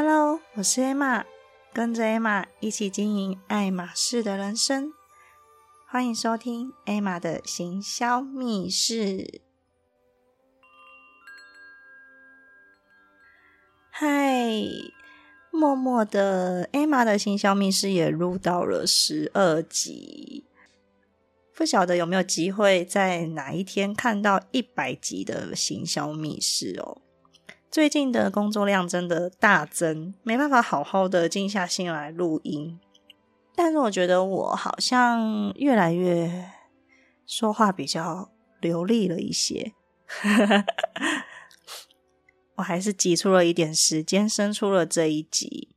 Hello，我是 Emma，跟着 Emma 一起经营爱马仕的人生。欢迎收听 Emma 的行销密室。嗨，默默的 Emma 的行销密室也录到了十二集，不晓得有没有机会在哪一天看到一百集的行销密室哦。最近的工作量真的大增，没办法好好的静下心来录音。但是我觉得我好像越来越说话比较流利了一些。我还是挤出了一点时间，生出了这一集。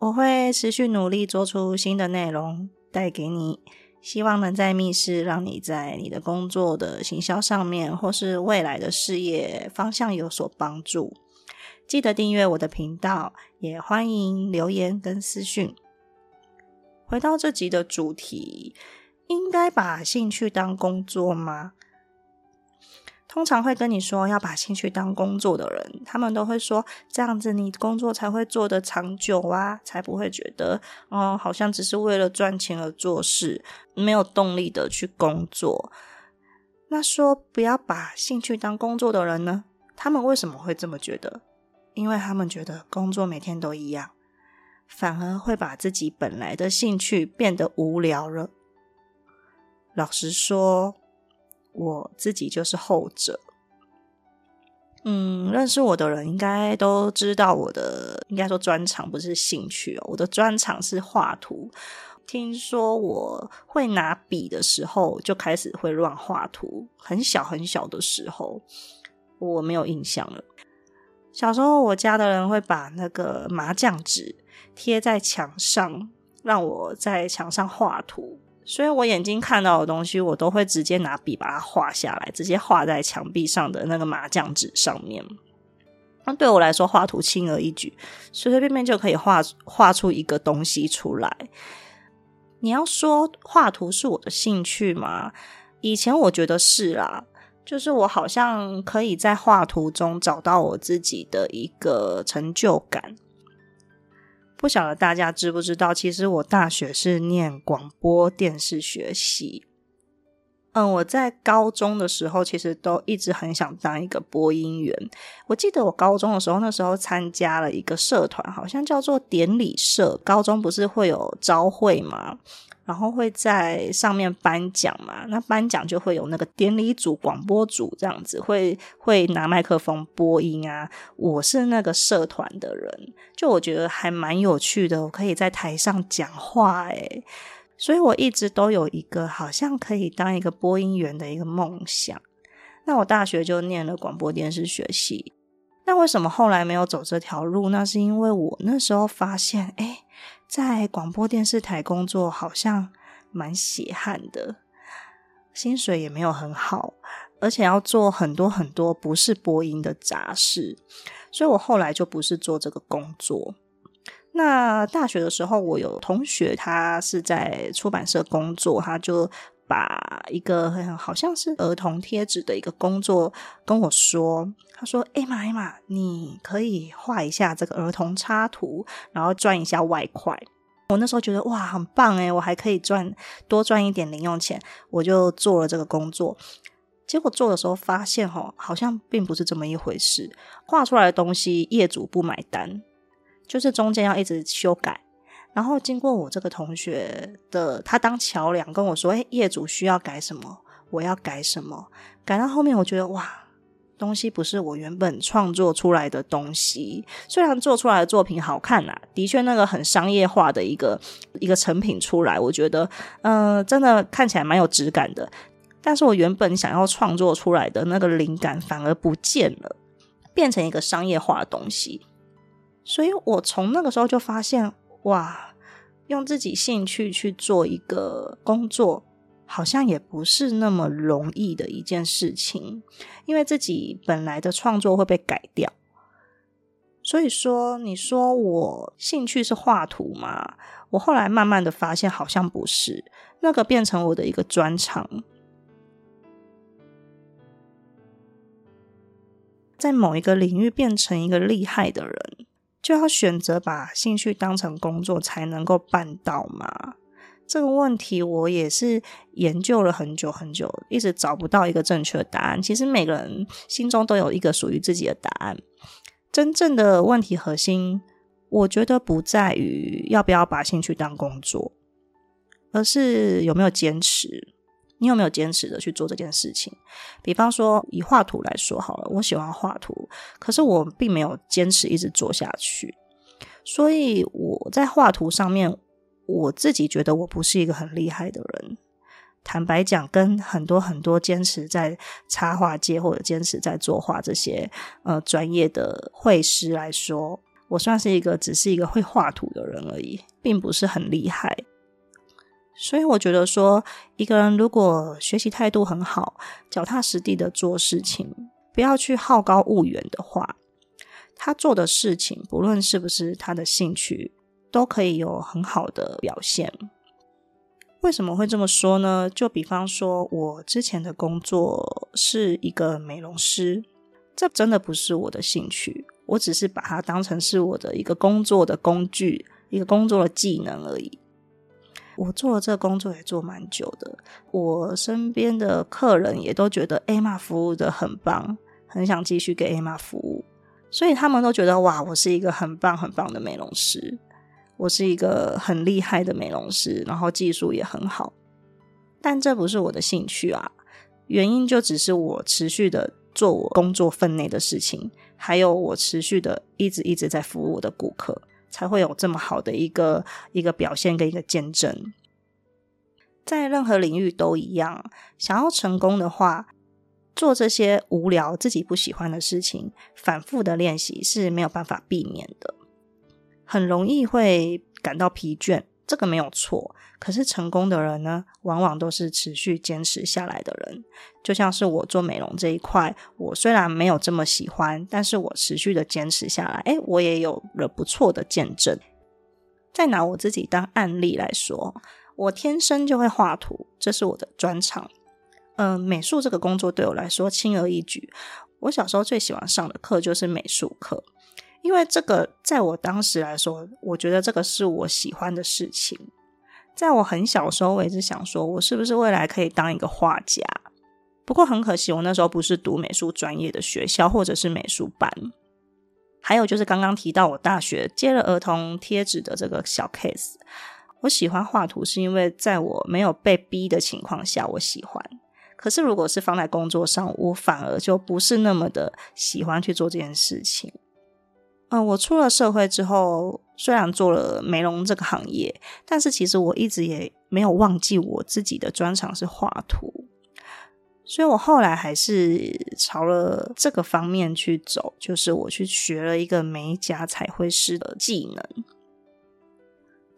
我会持续努力做出新的内容带给你。希望能在密室让你在你的工作的行销上面，或是未来的事业方向有所帮助。记得订阅我的频道，也欢迎留言跟私讯。回到这集的主题，应该把兴趣当工作吗？通常会跟你说要把兴趣当工作的人，他们都会说这样子你工作才会做得长久啊，才不会觉得哦，好像只是为了赚钱而做事，没有动力的去工作。那说不要把兴趣当工作的人呢？他们为什么会这么觉得？因为他们觉得工作每天都一样，反而会把自己本来的兴趣变得无聊了。老实说。我自己就是后者。嗯，认识我的人应该都知道我的，应该说专长不是兴趣哦，我的专长是画图。听说我会拿笔的时候就开始会乱画图，很小很小的时候，我没有印象了。小时候我家的人会把那个麻将纸贴在墙上，让我在墙上画图。所以我眼睛看到的东西，我都会直接拿笔把它画下来，直接画在墙壁上的那个麻将纸上面。那对我来说，画图轻而易举，随随便便就可以画画出一个东西出来。你要说画图是我的兴趣吗？以前我觉得是啦，就是我好像可以在画图中找到我自己的一个成就感。不晓得大家知不知道，其实我大学是念广播电视学习。嗯，我在高中的时候，其实都一直很想当一个播音员。我记得我高中的时候，那时候参加了一个社团，好像叫做典礼社。高中不是会有招会吗？然后会在上面颁奖嘛？那颁奖就会有那个典礼组、广播组这样子，会会拿麦克风播音啊。我是那个社团的人，就我觉得还蛮有趣的，我可以在台上讲话诶所以我一直都有一个好像可以当一个播音员的一个梦想。那我大学就念了广播电视学系，那为什么后来没有走这条路？那是因为我那时候发现，哎。在广播电视台工作好像蛮血汗的，薪水也没有很好，而且要做很多很多不是播音的杂事，所以我后来就不是做这个工作。那大学的时候，我有同学他是在出版社工作，他就。把一个好像是儿童贴纸的一个工作跟我说，他说：“哎妈哎妈，你可以画一下这个儿童插图，然后赚一下外快。”我那时候觉得哇，很棒诶我还可以赚多赚一点零用钱，我就做了这个工作。结果做的时候发现，哈，好像并不是这么一回事。画出来的东西业主不买单，就是中间要一直修改。然后经过我这个同学的，他当桥梁跟我说：“哎，业主需要改什么，我要改什么。”改到后面，我觉得哇，东西不是我原本创作出来的东西。虽然做出来的作品好看啊，的确那个很商业化的一个一个成品出来，我觉得嗯，真的看起来蛮有质感的。但是我原本想要创作出来的那个灵感反而不见了，变成一个商业化的东西。所以我从那个时候就发现。哇，用自己兴趣去做一个工作，好像也不是那么容易的一件事情，因为自己本来的创作会被改掉。所以说，你说我兴趣是画图吗？我后来慢慢的发现，好像不是，那个变成我的一个专长，在某一个领域变成一个厉害的人。就要选择把兴趣当成工作才能够办到吗？这个问题我也是研究了很久很久，一直找不到一个正确的答案。其实每个人心中都有一个属于自己的答案。真正的问题核心，我觉得不在于要不要把兴趣当工作，而是有没有坚持。你有没有坚持的去做这件事情？比方说以画图来说好了，我喜欢画图，可是我并没有坚持一直做下去，所以我在画图上面。我自己觉得我不是一个很厉害的人，坦白讲，跟很多很多坚持在插画界或者坚持在作画这些呃专业的绘师来说，我算是一个只是一个会画图的人而已，并不是很厉害。所以我觉得说，一个人如果学习态度很好，脚踏实地的做事情，不要去好高骛远的话，他做的事情，不论是不是他的兴趣。都可以有很好的表现。为什么会这么说呢？就比方说，我之前的工作是一个美容师，这真的不是我的兴趣，我只是把它当成是我的一个工作的工具，一个工作的技能而已。我做了这工作也做蛮久的，我身边的客人也都觉得 A 玛服务的很棒，很想继续给 A 玛服务，所以他们都觉得哇，我是一个很棒很棒的美容师。我是一个很厉害的美容师，然后技术也很好，但这不是我的兴趣啊。原因就只是我持续的做我工作分内的事情，还有我持续的一直一直在服务我的顾客，才会有这么好的一个一个表现跟一个见证。在任何领域都一样，想要成功的话，做这些无聊自己不喜欢的事情，反复的练习是没有办法避免的。很容易会感到疲倦，这个没有错。可是成功的人呢，往往都是持续坚持下来的人。就像是我做美容这一块，我虽然没有这么喜欢，但是我持续的坚持下来，诶，我也有了不错的见证。再拿我自己当案例来说，我天生就会画图，这是我的专长。嗯，美术这个工作对我来说轻而易举。我小时候最喜欢上的课就是美术课。因为这个，在我当时来说，我觉得这个是我喜欢的事情。在我很小时候，我一直想说，我是不是未来可以当一个画家？不过很可惜，我那时候不是读美术专业的学校，或者是美术班。还有就是刚刚提到，我大学接了儿童贴纸的这个小 case。我喜欢画图，是因为在我没有被逼的情况下，我喜欢。可是如果是放在工作上，我反而就不是那么的喜欢去做这件事情。嗯，我出了社会之后，虽然做了美容这个行业，但是其实我一直也没有忘记我自己的专长是画图，所以我后来还是朝了这个方面去走，就是我去学了一个美甲彩绘师的技能。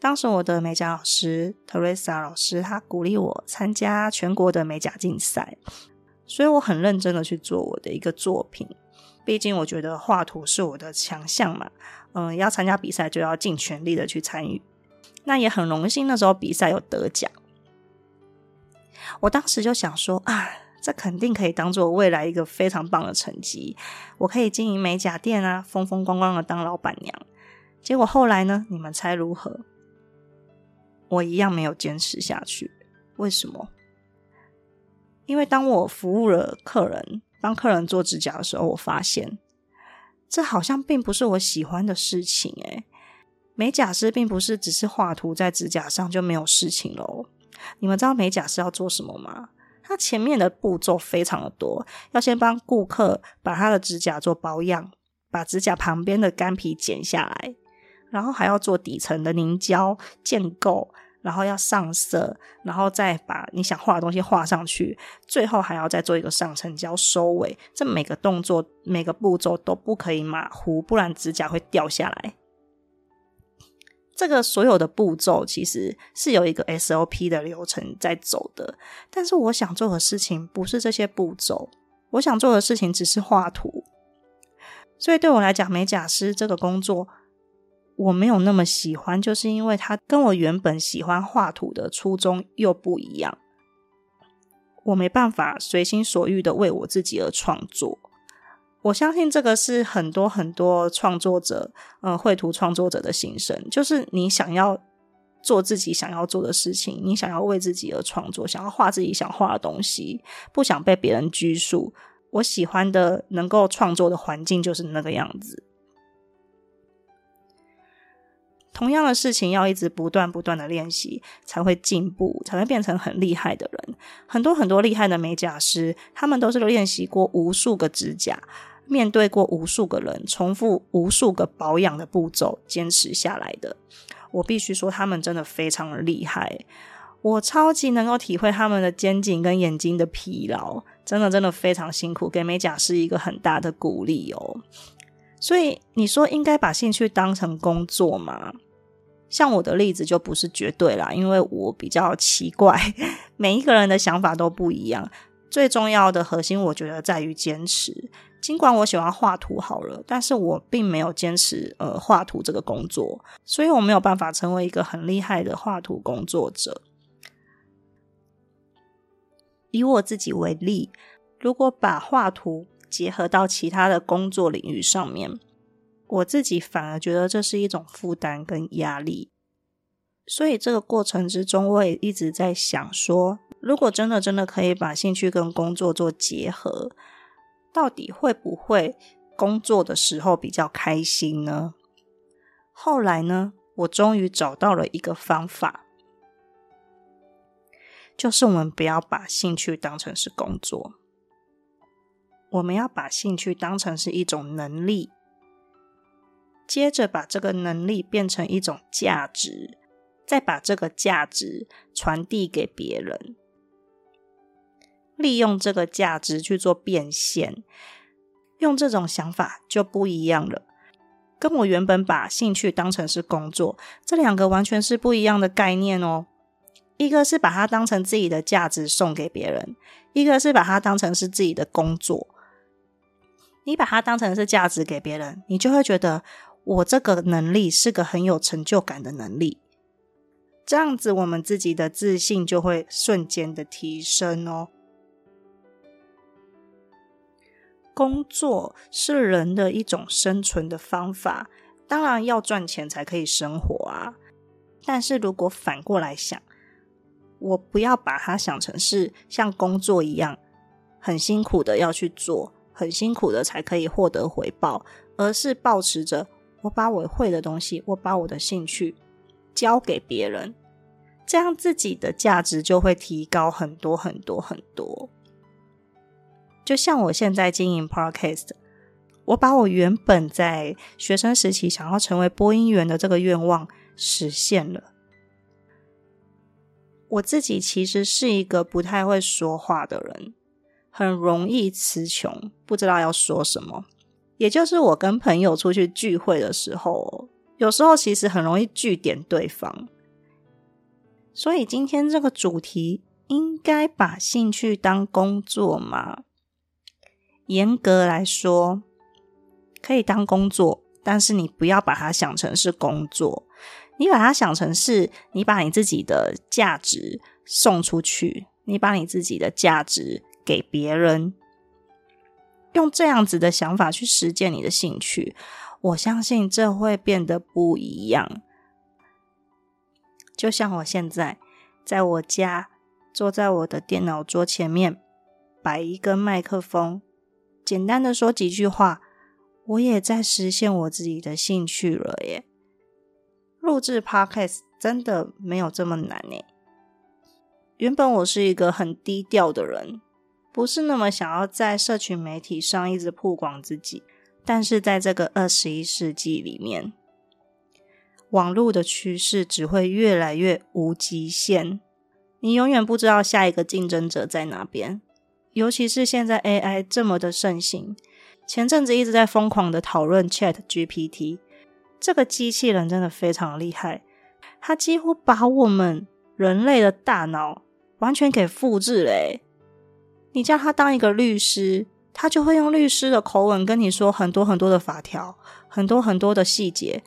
当时我的美甲老师特瑞莎老师，他鼓励我参加全国的美甲竞赛，所以我很认真的去做我的一个作品。毕竟我觉得画图是我的强项嘛，嗯，要参加比赛就要尽全力的去参与。那也很荣幸，那时候比赛有得奖。我当时就想说啊，这肯定可以当做未来一个非常棒的成绩，我可以经营美甲店啊，风风光光的当老板娘。结果后来呢，你们猜如何？我一样没有坚持下去。为什么？因为当我服务了客人。帮客人做指甲的时候，我发现这好像并不是我喜欢的事情。诶美甲师并不是只是画图在指甲上就没有事情喽。你们知道美甲师要做什么吗？他前面的步骤非常的多，要先帮顾客把他的指甲做保养，把指甲旁边的干皮剪下来，然后还要做底层的凝胶建构。然后要上色，然后再把你想画的东西画上去，最后还要再做一个上层胶收尾。这每个动作、每个步骤都不可以马虎，不然指甲会掉下来。这个所有的步骤其实是有一个 SOP 的流程在走的，但是我想做的事情不是这些步骤，我想做的事情只是画图。所以对我来讲，美甲师这个工作。我没有那么喜欢，就是因为他跟我原本喜欢画图的初衷又不一样。我没办法随心所欲的为我自己而创作，我相信这个是很多很多创作者，嗯，绘图创作者的心声，就是你想要做自己想要做的事情，你想要为自己而创作，想要画自己想画的东西，不想被别人拘束。我喜欢的能够创作的环境就是那个样子。同样的事情要一直不断不断的练习，才会进步，才会变成很厉害的人。很多很多厉害的美甲师，他们都是练习过无数个指甲。面对过无数个人，重复无数个保养的步骤，坚持下来的，我必须说，他们真的非常的厉害。我超级能够体会他们的肩颈跟眼睛的疲劳，真的真的非常辛苦，给美甲师一个很大的鼓励哦。所以你说应该把兴趣当成工作吗？像我的例子就不是绝对啦，因为我比较奇怪，每一个人的想法都不一样。最重要的核心，我觉得在于坚持。尽管我喜欢画图好了，但是我并没有坚持呃画图这个工作，所以我没有办法成为一个很厉害的画图工作者。以我自己为例，如果把画图结合到其他的工作领域上面，我自己反而觉得这是一种负担跟压力。所以这个过程之中，我也一直在想说，如果真的真的可以把兴趣跟工作做结合。到底会不会工作的时候比较开心呢？后来呢，我终于找到了一个方法，就是我们不要把兴趣当成是工作，我们要把兴趣当成是一种能力，接着把这个能力变成一种价值，再把这个价值传递给别人。利用这个价值去做变现，用这种想法就不一样了。跟我原本把兴趣当成是工作，这两个完全是不一样的概念哦。一个是把它当成自己的价值送给别人，一个是把它当成是自己的工作。你把它当成是价值给别人，你就会觉得我这个能力是个很有成就感的能力。这样子，我们自己的自信就会瞬间的提升哦。工作是人的一种生存的方法，当然要赚钱才可以生活啊。但是如果反过来想，我不要把它想成是像工作一样很辛苦的要去做，很辛苦的才可以获得回报，而是保持着我把我会的东西，我把我的兴趣交给别人，这样自己的价值就会提高很多很多很多。就像我现在经营 Podcast，我把我原本在学生时期想要成为播音员的这个愿望实现了。我自己其实是一个不太会说话的人，很容易词穷，不知道要说什么。也就是我跟朋友出去聚会的时候，有时候其实很容易据点对方。所以今天这个主题，应该把兴趣当工作吗？严格来说，可以当工作，但是你不要把它想成是工作，你把它想成是你把你自己的价值送出去，你把你自己的价值给别人，用这样子的想法去实践你的兴趣，我相信这会变得不一样。就像我现在在我家，坐在我的电脑桌前面，摆一个麦克风。简单的说几句话，我也在实现我自己的兴趣了耶。录制 podcast 真的没有这么难呢。原本我是一个很低调的人，不是那么想要在社群媒体上一直曝光自己。但是在这个二十一世纪里面，网络的趋势只会越来越无极限，你永远不知道下一个竞争者在哪边。尤其是现在 AI 这么的盛行，前阵子一直在疯狂的讨论 Chat GPT 这个机器人，真的非常厉害。它几乎把我们人类的大脑完全给复制了。你叫他当一个律师，他就会用律师的口吻跟你说很多很多的法条，很多很多的细节。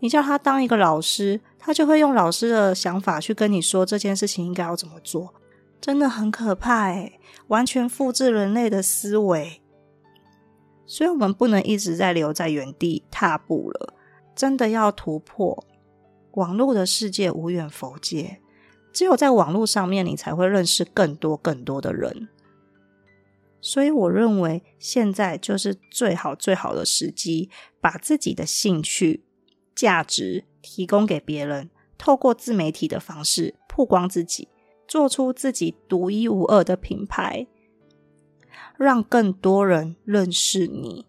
你叫他当一个老师，他就会用老师的想法去跟你说这件事情应该要怎么做。真的很可怕诶，完全复制人类的思维。所以我们不能一直在留在原地踏步了，真的要突破。网络的世界无远佛界，只有在网络上面，你才会认识更多更多的人。所以，我认为现在就是最好最好的时机，把自己的兴趣、价值提供给别人，透过自媒体的方式曝光自己，做出自己独一无二的品牌，让更多人认识你。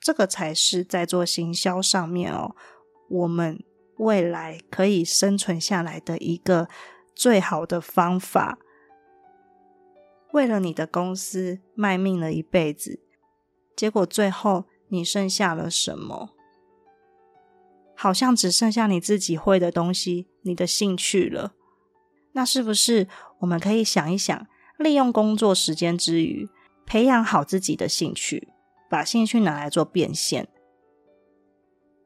这个才是在做行销上面哦，我们未来可以生存下来的一个最好的方法。为了你的公司卖命了一辈子，结果最后你剩下了什么？好像只剩下你自己会的东西，你的兴趣了。那是不是我们可以想一想，利用工作时间之余，培养好自己的兴趣，把兴趣拿来做变现？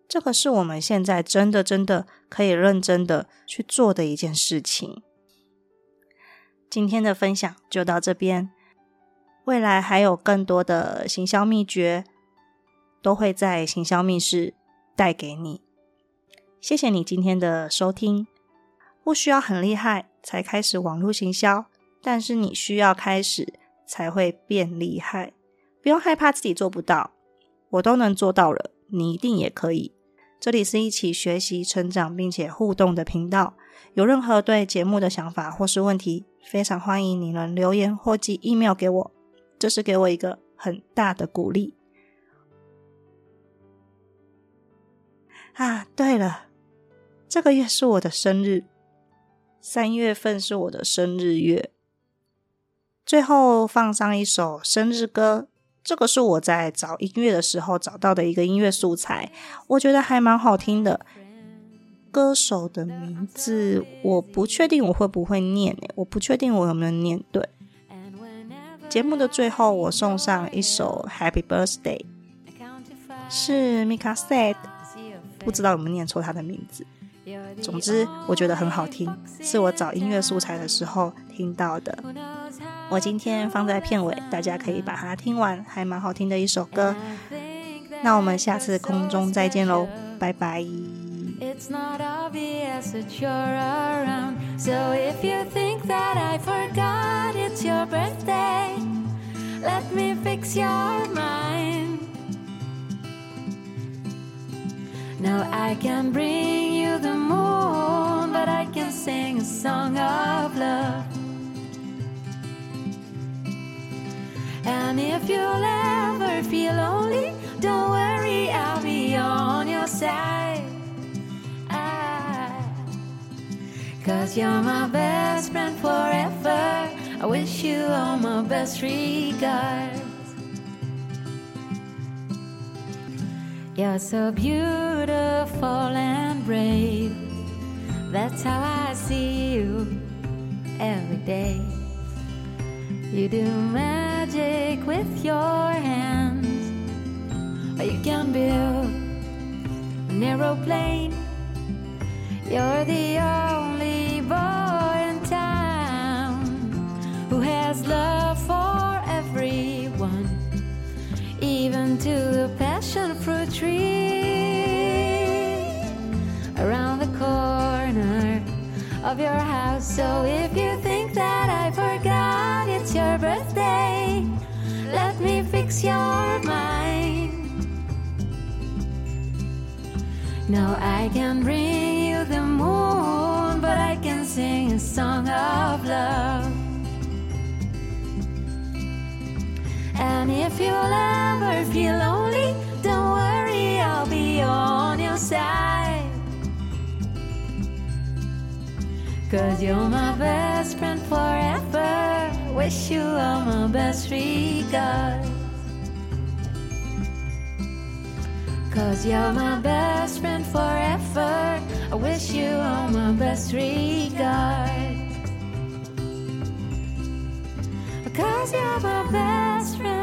这个是我们现在真的真的可以认真的去做的一件事情。今天的分享就到这边，未来还有更多的行销秘诀，都会在行销密室带给你。谢谢你今天的收听，不需要很厉害才开始网络行销，但是你需要开始才会变厉害。不用害怕自己做不到，我都能做到了，你一定也可以。这里是一起学习、成长并且互动的频道。有任何对节目的想法或是问题，非常欢迎你能留言或寄 email 给我，这是给我一个很大的鼓励。啊，对了，这个月是我的生日，三月份是我的生日月。最后放上一首生日歌。这个是我在找音乐的时候找到的一个音乐素材，我觉得还蛮好听的。歌手的名字我不确定我会不会念我不确定我有没有念对。节目的最后，我送上一首 Happy Birthday，是 Mika Said，不知道有没有念错他的名字。总之，我觉得很好听，是我找音乐素材的时候听到的。我今天放在片尾，大家可以把它听完，还蛮好听的一首歌。那我们下次空中再见喽，拜拜。It's not obvious that you're around. So if you think that I forgot it's your birthday, let me fix your mind. Now I can bring you the moon, but I can sing a song of love. And if you'll ever feel lonely, don't worry, I'll be on your side. Cause you're my best friend forever. I wish you all my best regards. You're so beautiful and brave. That's how I see you every day. You do magic with your hands, you can build an aeroplane. You're the only boy in town who has love for everyone, even to the passion fruit tree around the corner of your house. So if you think that I forgot it's your birthday, let me fix your mind. Now I can bring you the moon, sing a song of love. And if you'll ever feel lonely, don't worry, I'll be on your side. Cause you're my best friend forever. Wish you all my best regards. Cause you're my best friend forever. I wish you all my best regards. Because you're my best friend.